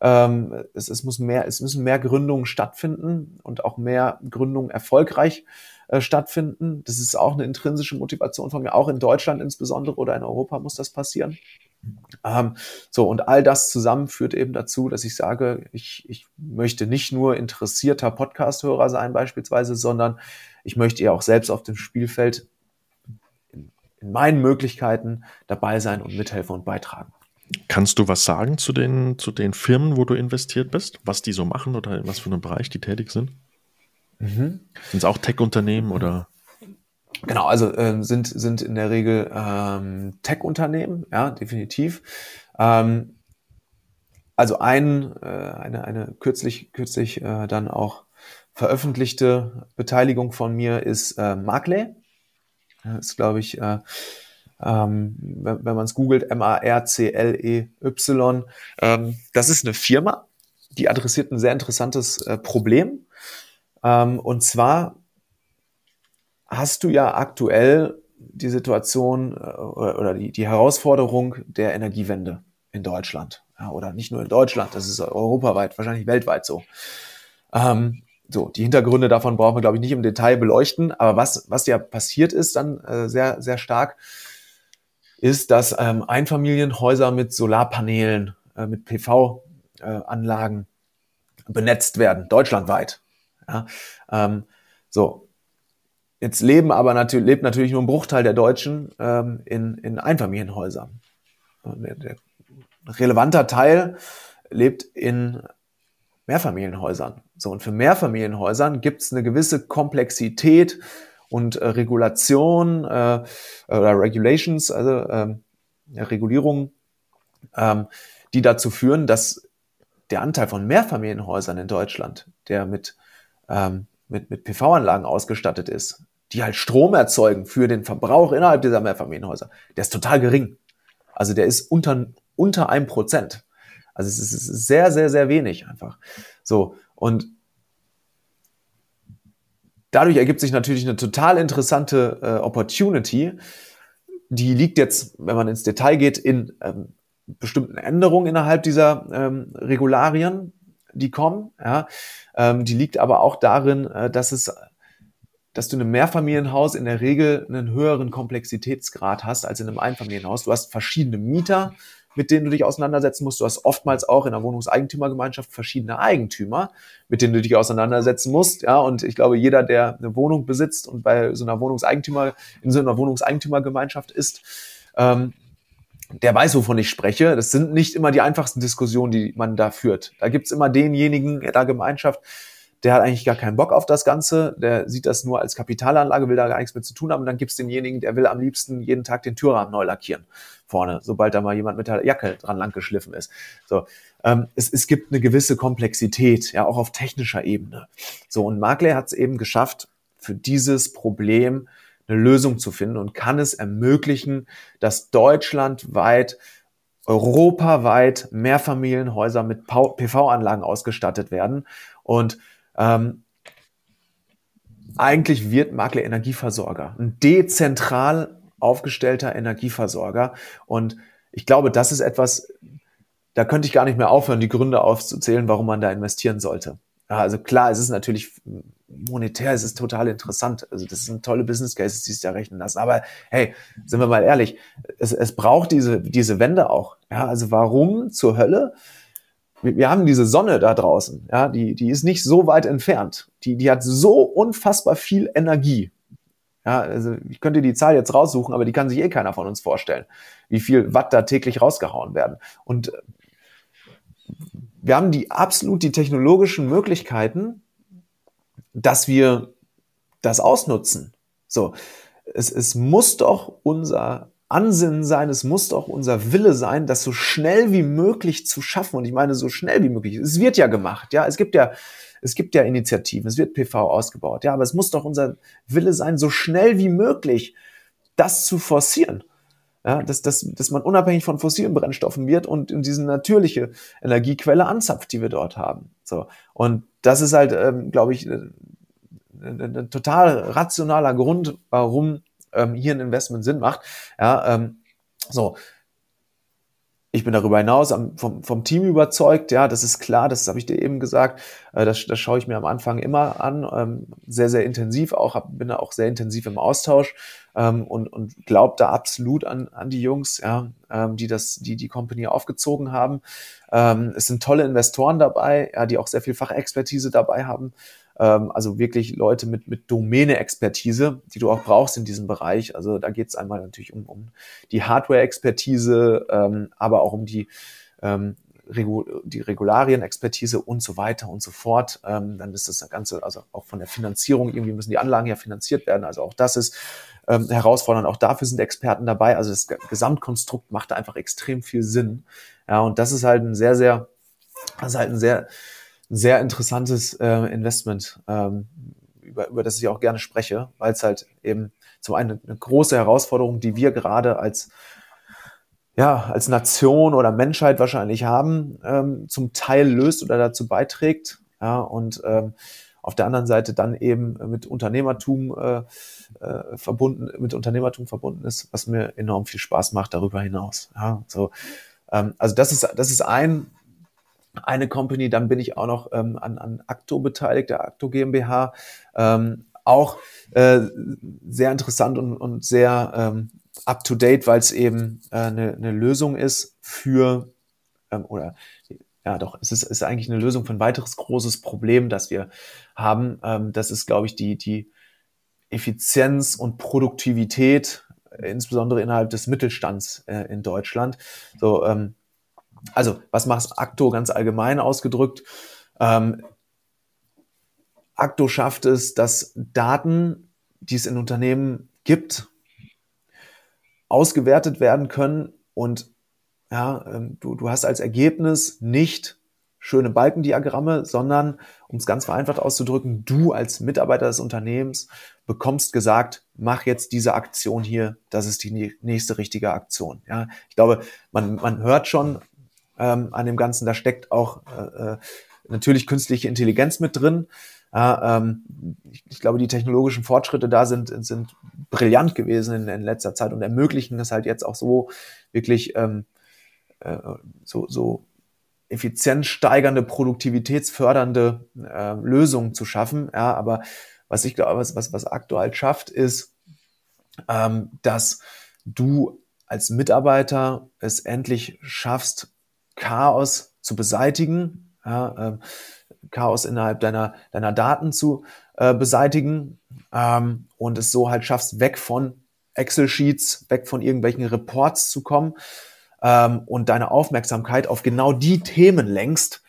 ähm, es, es, muss mehr, es müssen mehr Gründungen stattfinden und auch mehr Gründungen erfolgreich äh, stattfinden. Das ist auch eine intrinsische Motivation von mir. Auch in Deutschland insbesondere oder in Europa muss das passieren. Ähm, so, und all das zusammen führt eben dazu, dass ich sage, ich, ich möchte nicht nur interessierter Podcast-Hörer sein beispielsweise, sondern ich möchte ja auch selbst auf dem Spielfeld in meinen Möglichkeiten dabei sein und mithelfen und beitragen. Kannst du was sagen zu den, zu den Firmen, wo du investiert bist? Was die so machen oder in was für einem Bereich die tätig sind? Mhm. Sind es auch Tech-Unternehmen oder? Genau, also ähm, sind, sind in der Regel ähm, Tech-Unternehmen, ja, definitiv. Ähm, also ein, äh, eine, eine kürzlich, kürzlich äh, dann auch veröffentlichte Beteiligung von mir ist äh, Markley. Das ist, glaube ich, äh, ähm, wenn, wenn man es googelt, M-A-R-C-L-E-Y. Ähm, das ist eine Firma, die adressiert ein sehr interessantes äh, Problem. Ähm, und zwar hast du ja aktuell die Situation äh, oder, oder die, die Herausforderung der Energiewende in Deutschland. Ja, oder nicht nur in Deutschland, das ist europaweit, wahrscheinlich weltweit so. Ähm, so, die Hintergründe davon brauchen wir, glaube ich, nicht im Detail beleuchten. Aber was, was ja passiert ist dann äh, sehr, sehr stark, ist, dass ähm, Einfamilienhäuser mit Solarpanelen, äh, mit PV-Anlagen äh, benetzt werden, deutschlandweit. Ja, ähm, so. Jetzt leben aber natürlich, lebt natürlich nur ein Bruchteil der Deutschen ähm, in, in Einfamilienhäusern. Der, der relevanter Teil lebt in Mehrfamilienhäusern. So, und für Mehrfamilienhäusern gibt es eine gewisse Komplexität und äh, Regulation äh, oder Regulations, also ähm, ja, Regulierungen, ähm, die dazu führen, dass der Anteil von Mehrfamilienhäusern in Deutschland, der mit, ähm, mit, mit PV-Anlagen ausgestattet ist, die halt Strom erzeugen für den Verbrauch innerhalb dieser Mehrfamilienhäuser, der ist total gering. Also der ist unter, unter einem Prozent. Also es ist sehr, sehr, sehr wenig einfach. So. Und dadurch ergibt sich natürlich eine total interessante äh, Opportunity. Die liegt jetzt, wenn man ins Detail geht, in ähm, bestimmten Änderungen innerhalb dieser ähm, Regularien, die kommen. Ja. Ähm, die liegt aber auch darin, äh, dass es dass du in einem Mehrfamilienhaus in der Regel einen höheren Komplexitätsgrad hast als in einem Einfamilienhaus. Du hast verschiedene Mieter, mit denen du dich auseinandersetzen musst. Du hast oftmals auch in der Wohnungseigentümergemeinschaft verschiedene Eigentümer, mit denen du dich auseinandersetzen musst. Ja, und ich glaube, jeder, der eine Wohnung besitzt und bei so einer Wohnungseigentümer, in so einer Wohnungseigentümergemeinschaft ist, ähm, der weiß, wovon ich spreche. Das sind nicht immer die einfachsten Diskussionen, die man da führt. Da gibt's immer denjenigen in der Gemeinschaft, der hat eigentlich gar keinen Bock auf das Ganze, der sieht das nur als Kapitalanlage, will da gar nichts mit zu tun haben. Und dann gibt's denjenigen, der will am liebsten jeden Tag den Türrahmen neu lackieren vorne, sobald da mal jemand mit der Jacke dran langgeschliffen ist. So, ähm, es, es gibt eine gewisse Komplexität, ja, auch auf technischer Ebene. So, und Markley hat es eben geschafft, für dieses Problem eine Lösung zu finden und kann es ermöglichen, dass deutschlandweit europaweit Mehrfamilienhäuser mit PV-Anlagen ausgestattet werden. Und ähm, eigentlich wird Makler Energieversorger, ein dezentral aufgestellter Energieversorger. Und ich glaube, das ist etwas, da könnte ich gar nicht mehr aufhören, die Gründe aufzuzählen, warum man da investieren sollte. Also klar, es ist natürlich monetär, es ist total interessant. Also das sind tolle Business Cases, die sich da rechnen lassen. Aber hey, sind wir mal ehrlich, es, es braucht diese, diese Wende auch. Ja, also warum zur Hölle? Wir haben diese Sonne da draußen, ja, die, die ist nicht so weit entfernt. Die, die hat so unfassbar viel Energie. Ja, also ich könnte die Zahl jetzt raussuchen, aber die kann sich eh keiner von uns vorstellen, wie viel Watt da täglich rausgehauen werden. Und äh, wir haben die absolut die technologischen Möglichkeiten, dass wir das ausnutzen. So, es, es muss doch unser Ansinnen sein, es muss doch unser Wille sein, das so schnell wie möglich zu schaffen. Und ich meine, so schnell wie möglich. Es wird ja gemacht, ja. Es gibt ja, es gibt ja Initiativen, es wird PV ausgebaut, ja. Aber es muss doch unser Wille sein, so schnell wie möglich das zu forcieren. Ja, dass, dass, dass man unabhängig von fossilen Brennstoffen wird und in diese natürliche Energiequelle anzapft, die wir dort haben. So. Und das ist halt, ähm, glaube ich, ein, ein total rationaler Grund, warum ähm, hier ein Investment Sinn macht. Ja, ähm, so. Ich bin darüber hinaus vom, vom Team überzeugt, ja, das ist klar, das habe ich dir eben gesagt, äh, das, das schaue ich mir am Anfang immer an, ähm, sehr, sehr intensiv auch, bin da auch sehr intensiv im Austausch ähm, und, und glaube da absolut an, an die Jungs, ja, ähm, die das, die die Company aufgezogen haben. Es sind tolle Investoren dabei, ja, die auch sehr viel Fachexpertise dabei haben. Ähm, also wirklich Leute mit, mit Domäne-Expertise, die du auch brauchst in diesem Bereich. Also da geht es einmal natürlich um, um die Hardware-Expertise, ähm, aber auch um die ähm, die Regularien-Expertise und so weiter und so fort. Ähm, dann ist das Ganze, also auch von der Finanzierung, irgendwie müssen die Anlagen ja finanziert werden. Also auch das ist ähm, herausfordernd. Auch dafür sind Experten dabei. Also das Gesamtkonstrukt macht einfach extrem viel Sinn. Ja, und das ist halt ein sehr, sehr, das ist halt ein sehr, sehr interessantes äh, Investment, ähm, über, über das ich auch gerne spreche, weil es halt eben zum einen eine große Herausforderung, die wir gerade als ja, als Nation oder Menschheit wahrscheinlich haben, ähm, zum Teil löst oder dazu beiträgt. Ja, und ähm, auf der anderen Seite dann eben mit Unternehmertum äh, äh, verbunden, mit Unternehmertum verbunden ist, was mir enorm viel Spaß macht darüber hinaus. Ja, so, ähm, also das ist, das ist ein, eine Company, dann bin ich auch noch ähm, an, an Acto beteiligt, der Acto GmbH. Ähm, auch äh, sehr interessant und, und sehr ähm, up to date, weil es eben äh, eine, eine Lösung ist für ähm, oder ja doch, es ist, ist eigentlich eine Lösung für ein weiteres großes Problem, das wir haben. Ähm, das ist, glaube ich, die, die Effizienz und Produktivität, äh, insbesondere innerhalb des Mittelstands äh, in Deutschland. So, ähm, also, was macht Akto ganz allgemein ausgedrückt? Ähm, Akto schafft es, dass Daten, die es in Unternehmen gibt, ausgewertet werden können und ja, ähm, du, du hast als Ergebnis nicht schöne Balkendiagramme, sondern, um es ganz vereinfacht auszudrücken, du als Mitarbeiter des Unternehmens bekommst gesagt, mach jetzt diese Aktion hier, das ist die nächste richtige Aktion. Ja, ich glaube, man, man hört schon ähm, an dem Ganzen, da steckt auch äh, äh natürlich künstliche Intelligenz mit drin. Ja, ähm, ich, ich, glaube, die technologischen Fortschritte da sind, sind brillant gewesen in, in letzter Zeit und ermöglichen es halt jetzt auch so wirklich ähm, äh, so, so effizienzsteigernde, produktivitätsfördernde äh, Lösungen zu schaffen. Ja, aber was ich glaube, was, was, was aktuell schafft, ist, ähm, dass du als Mitarbeiter es endlich schaffst, Chaos zu beseitigen. Ja, ähm, Chaos innerhalb deiner, deiner Daten zu äh, beseitigen ähm, und es so halt schaffst, weg von Excel-Sheets, weg von irgendwelchen Reports zu kommen ähm, und deine Aufmerksamkeit auf genau die Themen lenkst,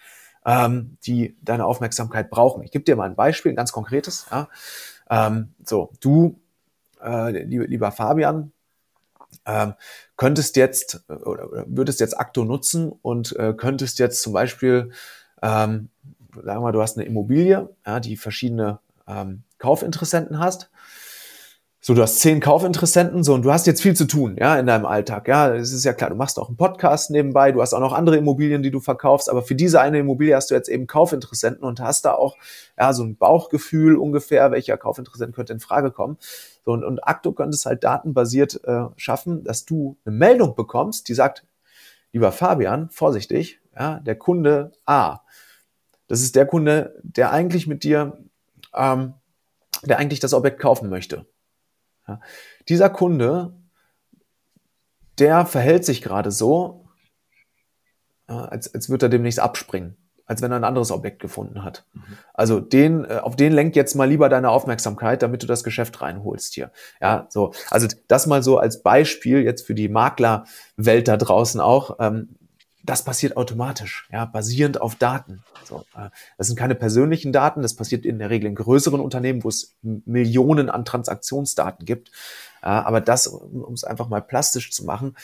ähm, die deine Aufmerksamkeit brauchen. Ich gebe dir mal ein Beispiel, ein ganz konkretes. Ja? Ähm, so, du, äh, lieber, lieber Fabian, ähm, könntest jetzt oder, oder würdest jetzt Akto nutzen und äh, könntest jetzt zum Beispiel ähm, sagen wir mal, du hast eine Immobilie, ja, die verschiedene ähm, Kaufinteressenten hast. So, du hast zehn Kaufinteressenten, so, und du hast jetzt viel zu tun, ja, in deinem Alltag. Ja, es ist ja klar, du machst auch einen Podcast nebenbei, du hast auch noch andere Immobilien, die du verkaufst, aber für diese eine Immobilie hast du jetzt eben Kaufinteressenten und hast da auch, ja, so ein Bauchgefühl ungefähr, welcher Kaufinteressent könnte in Frage kommen. So, und, und Acto könnte es halt datenbasiert äh, schaffen, dass du eine Meldung bekommst, die sagt, lieber Fabian, vorsichtig, ja, der Kunde A das ist der Kunde, der eigentlich mit dir, ähm, der eigentlich das Objekt kaufen möchte. Ja. Dieser Kunde, der verhält sich gerade so, äh, als, als würde er demnächst abspringen, als wenn er ein anderes Objekt gefunden hat. Mhm. Also den, äh, auf den lenkt jetzt mal lieber deine Aufmerksamkeit, damit du das Geschäft reinholst hier. Ja, so. Also das mal so als Beispiel jetzt für die Maklerwelt da draußen auch. Ähm, das passiert automatisch, ja, basierend auf Daten. So, äh, das sind keine persönlichen Daten, das passiert in der Regel in größeren Unternehmen, wo es Millionen an Transaktionsdaten gibt. Aber das, um es einfach mal plastisch zu machen,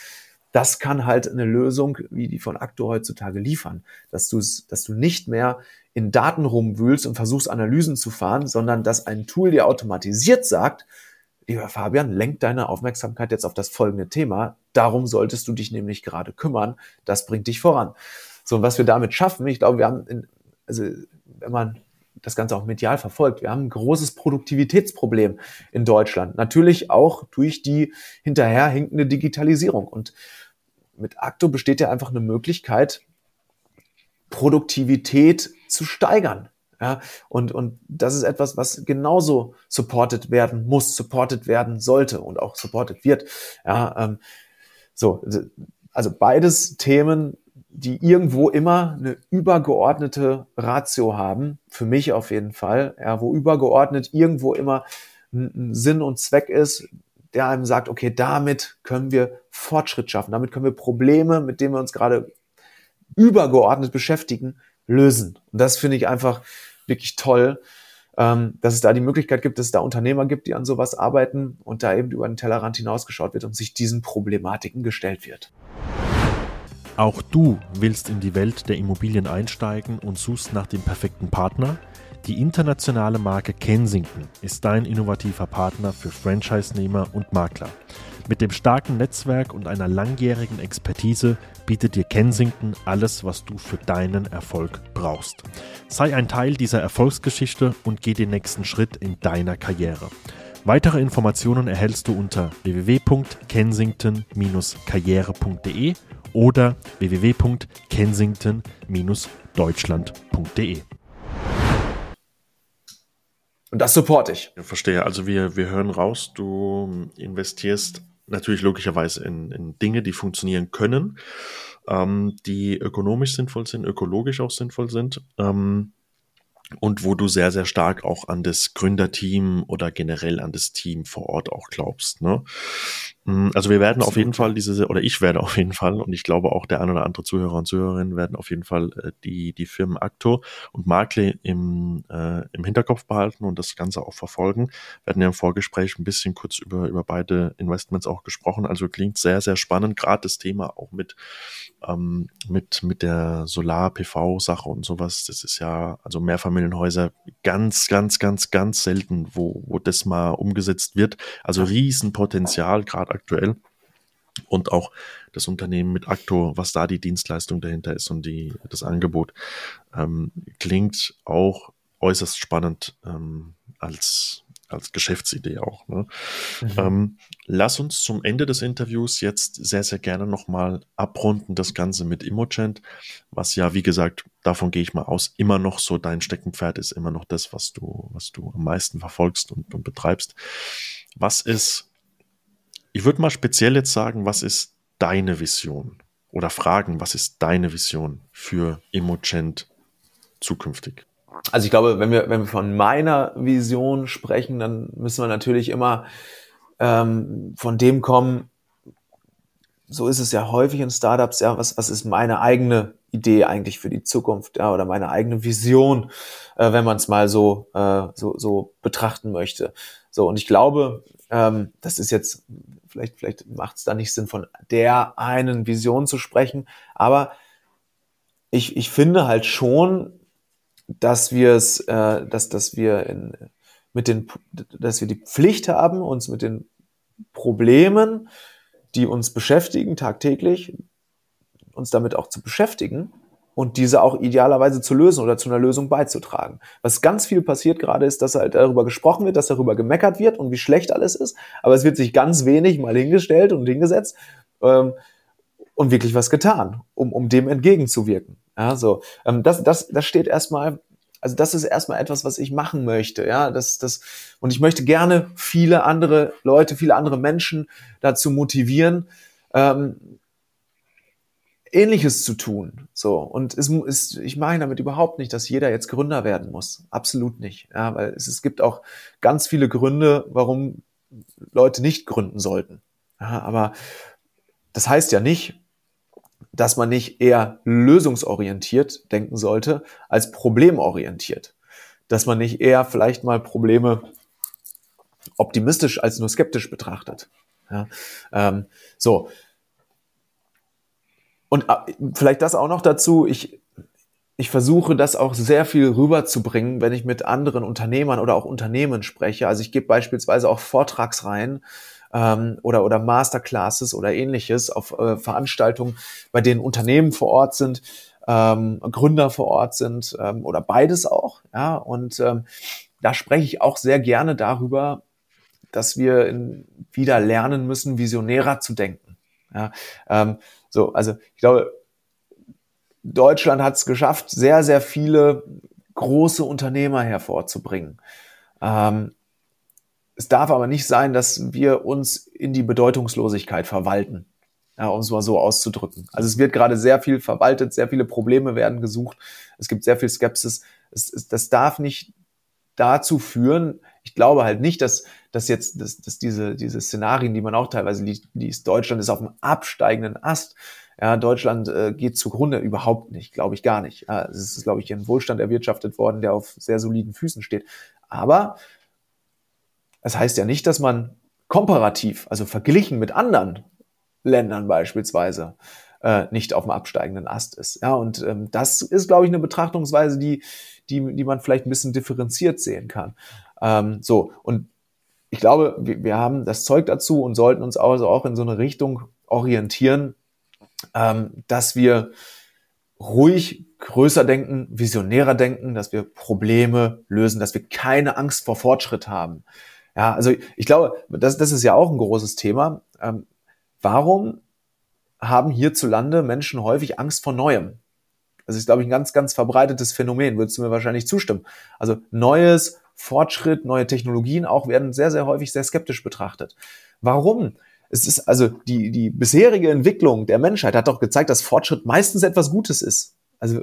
das kann halt eine Lösung wie die von Acto heutzutage liefern, dass du dass du nicht mehr in Daten rumwühlst und versuchst Analysen zu fahren, sondern dass ein Tool dir automatisiert sagt, lieber Fabian, lenk deine Aufmerksamkeit jetzt auf das folgende Thema. Darum solltest du dich nämlich gerade kümmern. Das bringt dich voran. So, und was wir damit schaffen, ich glaube, wir haben, in, also wenn man das Ganze auch medial verfolgt, wir haben ein großes Produktivitätsproblem in Deutschland. Natürlich auch durch die hinterherhinkende Digitalisierung. Und mit Acto besteht ja einfach eine Möglichkeit, Produktivität zu steigern. Ja, und, und das ist etwas, was genauso supported werden muss, supported werden sollte und auch supported wird. Ja, ähm, so, also beides Themen, die irgendwo immer eine übergeordnete Ratio haben, für mich auf jeden Fall, ja, wo übergeordnet irgendwo immer ein Sinn und Zweck ist, der einem sagt, okay, damit können wir Fortschritt schaffen, damit können wir Probleme, mit denen wir uns gerade übergeordnet beschäftigen, lösen. Und das finde ich einfach wirklich toll, ähm, dass es da die Möglichkeit gibt, dass es da Unternehmer gibt, die an sowas arbeiten und da eben über den Tellerrand hinausgeschaut wird und sich diesen Problematiken gestellt wird. Auch du willst in die Welt der Immobilien einsteigen und suchst nach dem perfekten Partner? Die internationale Marke Kensington ist dein innovativer Partner für Franchise-Nehmer und Makler. Mit dem starken Netzwerk und einer langjährigen Expertise bietet dir Kensington alles, was du für deinen Erfolg brauchst. Sei ein Teil dieser Erfolgsgeschichte und geh den nächsten Schritt in deiner Karriere. Weitere Informationen erhältst du unter www.kensington-karriere.de oder www.kensington-deutschland.de. Und das supporte ich. Ja, verstehe. Also wir, wir hören raus, du investierst natürlich logischerweise in, in Dinge, die funktionieren können, ähm, die ökonomisch sinnvoll sind, ökologisch auch sinnvoll sind. Ähm, und wo du sehr, sehr stark auch an das Gründerteam oder generell an das Team vor Ort auch glaubst. Ne? Mm, also wir werden Absolut. auf jeden Fall diese, oder ich werde auf jeden Fall, und ich glaube auch der ein oder andere Zuhörer und Zuhörerin werden auf jeden Fall äh, die, die Firmen Acto und Markley im, äh, im Hinterkopf behalten und das Ganze auch verfolgen. Wir hatten ja im Vorgespräch ein bisschen kurz über, über beide Investments auch gesprochen. Also klingt sehr, sehr spannend, gerade das Thema auch mit ähm, mit, mit der Solar-PV-Sache und sowas. Das ist ja, also Mehrfamilienhäuser ganz, ganz, ganz, ganz selten, wo, wo das mal umgesetzt wird. Also Riesenpotenzial, gerade aktuell. Und auch das Unternehmen mit Acto, was da die Dienstleistung dahinter ist und die, das Angebot, ähm, klingt auch äußerst spannend ähm, als, als Geschäftsidee auch. Ne? Mhm. Ähm, lass uns zum Ende des Interviews jetzt sehr, sehr gerne nochmal abrunden, das Ganze mit Immocent, was ja, wie gesagt, davon gehe ich mal aus, immer noch so dein Steckenpferd ist, immer noch das, was du, was du am meisten verfolgst und, und betreibst. Was ist, ich würde mal speziell jetzt sagen, was ist deine Vision? Oder fragen, was ist deine Vision für Immocent zukünftig? also ich glaube, wenn wir, wenn wir von meiner Vision sprechen, dann müssen wir natürlich immer ähm, von dem kommen, so ist es ja häufig in Startups, ja, was, was ist meine eigene Idee eigentlich für die Zukunft, ja, oder meine eigene Vision, äh, wenn man es mal so, äh, so, so betrachten möchte. So, und ich glaube, ähm, das ist jetzt, vielleicht, vielleicht macht es da nicht Sinn, von der einen Vision zu sprechen, aber ich, ich finde halt schon, dass wir es, äh, dass, dass wir in, mit den, dass wir die Pflicht haben, uns mit den Problemen, die uns beschäftigen tagtäglich, uns damit auch zu beschäftigen und diese auch idealerweise zu lösen oder zu einer Lösung beizutragen. Was ganz viel passiert gerade ist, dass halt darüber gesprochen wird, dass darüber gemeckert wird und wie schlecht alles ist, aber es wird sich ganz wenig mal hingestellt und hingesetzt ähm, und wirklich was getan, um, um dem entgegenzuwirken. Ja, so. Ähm, das, das, das steht erstmal, also das ist erstmal etwas, was ich machen möchte. Ja, das, das, und ich möchte gerne viele andere Leute, viele andere Menschen dazu motivieren, ähm, Ähnliches zu tun. So. Und es ist, ich meine damit überhaupt nicht, dass jeder jetzt Gründer werden muss. Absolut nicht. Ja, weil es, es gibt auch ganz viele Gründe, warum Leute nicht gründen sollten. Ja, aber das heißt ja nicht, dass man nicht eher lösungsorientiert denken sollte als problemorientiert. Dass man nicht eher vielleicht mal Probleme optimistisch als nur skeptisch betrachtet. Ja, ähm, so. Und äh, vielleicht das auch noch dazu. Ich, ich versuche das auch sehr viel rüberzubringen, wenn ich mit anderen Unternehmern oder auch Unternehmen spreche. Also ich gebe beispielsweise auch Vortragsreihen ähm, oder, oder Masterclasses oder ähnliches auf äh, Veranstaltungen, bei denen Unternehmen vor Ort sind, ähm, Gründer vor Ort sind ähm, oder beides auch. Ja, und ähm, da spreche ich auch sehr gerne darüber, dass wir in, wieder lernen müssen, visionärer zu denken. Ja, ähm, so, also ich glaube, Deutschland hat es geschafft, sehr, sehr viele große Unternehmer hervorzubringen. Ähm, es darf aber nicht sein, dass wir uns in die Bedeutungslosigkeit verwalten. ja, um es mal so auszudrücken. Also es wird gerade sehr viel verwaltet, sehr viele Probleme werden gesucht, es gibt sehr viel Skepsis. Es, es, das darf nicht dazu führen, ich glaube halt nicht, dass, dass jetzt dass, dass diese, diese Szenarien, die man auch teilweise liest, Deutschland ist auf dem absteigenden Ast, ja, Deutschland äh, geht zugrunde überhaupt nicht, glaube ich gar nicht. Es ist, glaube ich, ein Wohlstand erwirtschaftet worden, der auf sehr soliden Füßen steht. Aber es heißt ja nicht, dass man komparativ, also verglichen mit anderen Ländern beispielsweise, äh, nicht auf dem absteigenden Ast ist. Ja, und ähm, das ist, glaube ich, eine Betrachtungsweise, die, die, die man vielleicht ein bisschen differenziert sehen kann. Ähm, so, und ich glaube, wir, wir haben das Zeug dazu und sollten uns also auch in so eine Richtung orientieren, ähm, dass wir ruhig größer denken, visionärer denken, dass wir Probleme lösen, dass wir keine Angst vor Fortschritt haben. Ja, also ich glaube, das, das ist ja auch ein großes Thema. Ähm, warum haben hierzulande Menschen häufig Angst vor Neuem? Das ist, glaube ich, ein ganz, ganz verbreitetes Phänomen, würdest du mir wahrscheinlich zustimmen. Also Neues, Fortschritt, neue Technologien auch werden sehr, sehr häufig sehr skeptisch betrachtet. Warum? Es ist also die, die bisherige Entwicklung der Menschheit hat doch gezeigt, dass Fortschritt meistens etwas Gutes ist. Also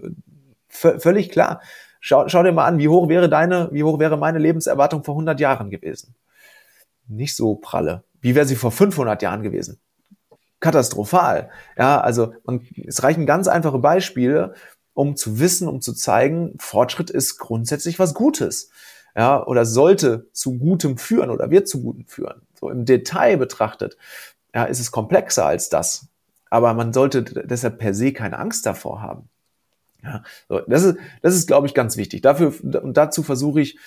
völlig klar. Schau, schau dir mal an, wie hoch wäre deine, wie hoch wäre meine Lebenserwartung vor 100 Jahren gewesen? Nicht so pralle. Wie wäre sie vor 500 Jahren gewesen? Katastrophal. Ja, also man, es reichen ganz einfache Beispiele, um zu wissen, um zu zeigen, Fortschritt ist grundsätzlich was Gutes. Ja, oder sollte zu Gutem führen oder wird zu Gutem führen. So im Detail betrachtet, ja, ist es komplexer als das. Aber man sollte deshalb per se keine Angst davor haben. Ja, so, das ist, das ist, glaube ich, ganz wichtig. Dafür, und dazu versuche ich,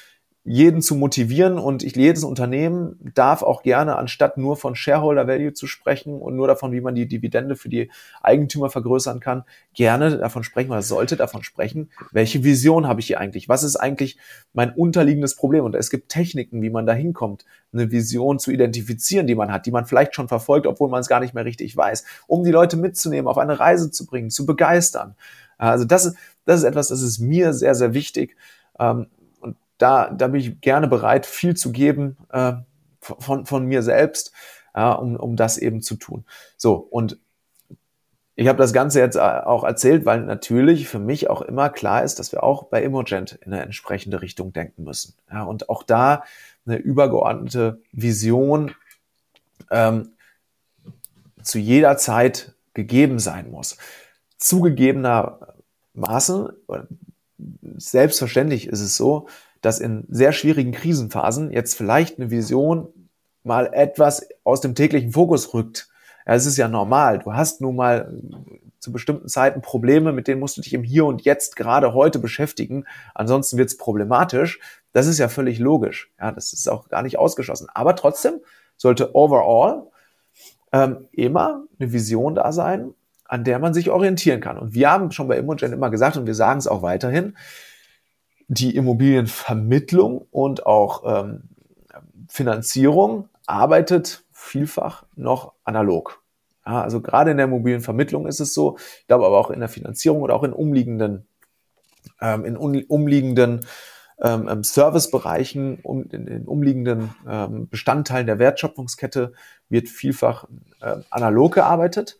jeden zu motivieren und ich, jedes Unternehmen darf auch gerne, anstatt nur von Shareholder Value zu sprechen und nur davon, wie man die Dividende für die Eigentümer vergrößern kann, gerne davon sprechen oder sollte davon sprechen, welche Vision habe ich hier eigentlich? Was ist eigentlich mein unterliegendes Problem? Und es gibt Techniken, wie man da hinkommt, eine Vision zu identifizieren, die man hat, die man vielleicht schon verfolgt, obwohl man es gar nicht mehr richtig weiß, um die Leute mitzunehmen, auf eine Reise zu bringen, zu begeistern. Also das das ist etwas, das ist mir sehr, sehr wichtig. Da, da bin ich gerne bereit, viel zu geben äh, von, von mir selbst, ja, um, um das eben zu tun. So, und ich habe das Ganze jetzt äh, auch erzählt, weil natürlich für mich auch immer klar ist, dass wir auch bei Imogent in eine entsprechende Richtung denken müssen. Ja, und auch da eine übergeordnete Vision ähm, zu jeder Zeit gegeben sein muss. Zugegebenermaßen, selbstverständlich ist es so, dass in sehr schwierigen Krisenphasen jetzt vielleicht eine Vision mal etwas aus dem täglichen Fokus rückt. Ja, es ist ja normal. Du hast nun mal zu bestimmten Zeiten Probleme, mit denen musst du dich im Hier und Jetzt gerade heute beschäftigen. Ansonsten wird es problematisch. Das ist ja völlig logisch. Ja, das ist auch gar nicht ausgeschlossen. Aber trotzdem sollte overall ähm, immer eine Vision da sein, an der man sich orientieren kann. Und wir haben schon bei Imogen immer gesagt, und wir sagen es auch weiterhin, die Immobilienvermittlung und auch ähm, Finanzierung arbeitet vielfach noch analog. Ja, also gerade in der Immobilienvermittlung ist es so, ich glaube aber auch in der Finanzierung oder auch in umliegenden, ähm, in umliegenden ähm, ähm, Servicebereichen, um, in, in umliegenden ähm, Bestandteilen der Wertschöpfungskette wird vielfach äh, analog gearbeitet.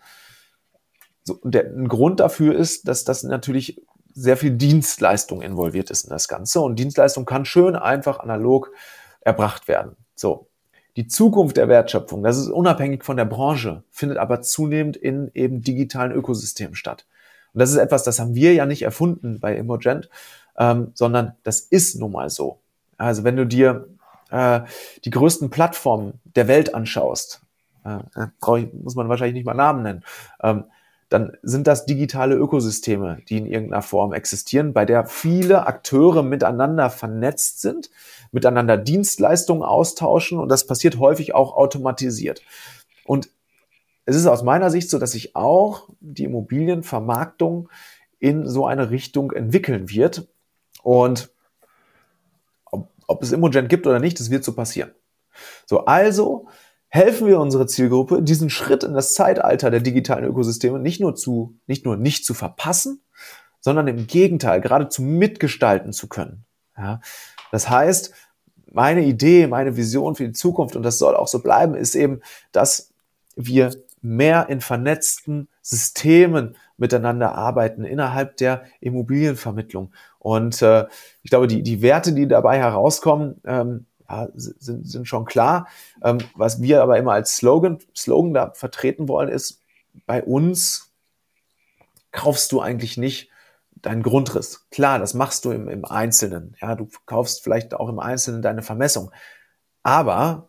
So, der, ein Grund dafür ist, dass das natürlich sehr viel Dienstleistung involviert ist in das Ganze. Und Dienstleistung kann schön einfach analog erbracht werden. So. Die Zukunft der Wertschöpfung, das ist unabhängig von der Branche, findet aber zunehmend in eben digitalen Ökosystemen statt. Und das ist etwas, das haben wir ja nicht erfunden bei Immogent, ähm, sondern das ist nun mal so. Also wenn du dir äh, die größten Plattformen der Welt anschaust, äh, äh muss man wahrscheinlich nicht mal Namen nennen, ähm, dann sind das digitale Ökosysteme, die in irgendeiner Form existieren, bei der viele Akteure miteinander vernetzt sind, miteinander Dienstleistungen austauschen und das passiert häufig auch automatisiert. Und es ist aus meiner Sicht so, dass sich auch die Immobilienvermarktung in so eine Richtung entwickeln wird. Und ob, ob es Immogen gibt oder nicht, das wird so passieren. So, also helfen wir unsere Zielgruppe, diesen Schritt in das Zeitalter der digitalen Ökosysteme nicht nur zu, nicht nur nicht zu verpassen, sondern im Gegenteil geradezu mitgestalten zu können. Ja, das heißt, meine Idee, meine Vision für die Zukunft, und das soll auch so bleiben, ist eben, dass wir mehr in vernetzten Systemen miteinander arbeiten innerhalb der Immobilienvermittlung. Und äh, ich glaube, die, die Werte, die dabei herauskommen, ähm, ja, sind, sind schon klar. Ähm, was wir aber immer als Slogan, Slogan da vertreten wollen, ist, bei uns kaufst du eigentlich nicht deinen Grundriss. Klar, das machst du im, im Einzelnen. Ja, du kaufst vielleicht auch im Einzelnen deine Vermessung. Aber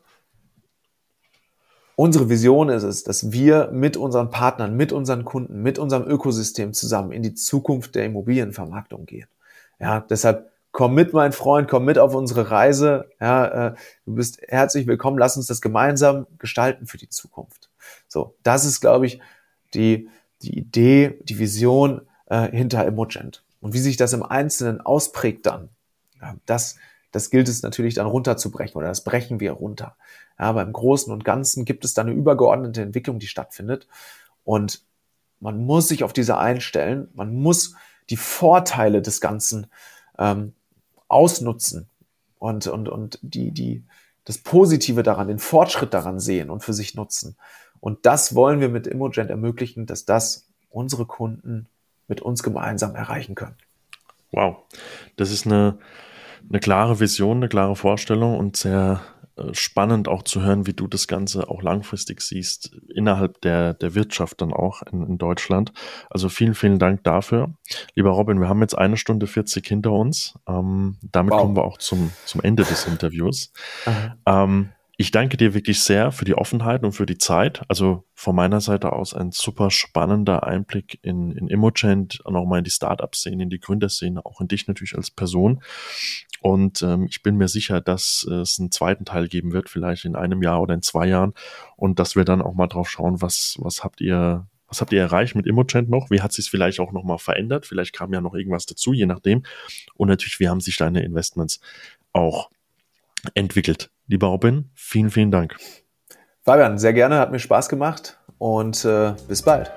unsere Vision ist es, dass wir mit unseren Partnern, mit unseren Kunden, mit unserem Ökosystem zusammen in die Zukunft der Immobilienvermarktung gehen. Ja, deshalb komm mit, mein Freund, komm mit auf unsere Reise. Ja, äh, du bist herzlich willkommen. Lass uns das gemeinsam gestalten für die Zukunft. So, das ist, glaube ich, die, die Idee, die Vision äh, hinter Emogent. Und wie sich das im Einzelnen ausprägt dann, ja, das, das gilt es natürlich dann runterzubrechen oder das brechen wir runter. Ja, beim Großen und Ganzen gibt es dann eine übergeordnete Entwicklung, die stattfindet. Und man muss sich auf diese einstellen. Man muss die Vorteile des Ganzen ähm, ausnutzen und, und, und die, die, das Positive daran, den Fortschritt daran sehen und für sich nutzen. Und das wollen wir mit Immogent ermöglichen, dass das unsere Kunden mit uns gemeinsam erreichen können. Wow, das ist eine, eine klare Vision, eine klare Vorstellung und sehr spannend auch zu hören, wie du das Ganze auch langfristig siehst, innerhalb der, der Wirtschaft dann auch in, in Deutschland. Also vielen, vielen Dank dafür. Lieber Robin, wir haben jetzt eine Stunde 40 hinter uns. Ähm, damit wow. kommen wir auch zum, zum Ende des Interviews. Ähm, ich danke dir wirklich sehr für die Offenheit und für die Zeit. Also von meiner Seite aus ein super spannender Einblick in, in Immogent und auch mal in die Startup-Szene, in die Gründerszene, auch in dich natürlich als Person. Und ähm, ich bin mir sicher, dass es einen zweiten Teil geben wird, vielleicht in einem Jahr oder in zwei Jahren. Und dass wir dann auch mal drauf schauen, was, was habt ihr, was habt ihr erreicht mit Immogent noch? Wie hat sich vielleicht auch nochmal verändert? Vielleicht kam ja noch irgendwas dazu, je nachdem. Und natürlich, wie haben sich deine Investments auch entwickelt. Lieber Robin, vielen, vielen Dank. Fabian, sehr gerne, hat mir Spaß gemacht und äh, bis bald.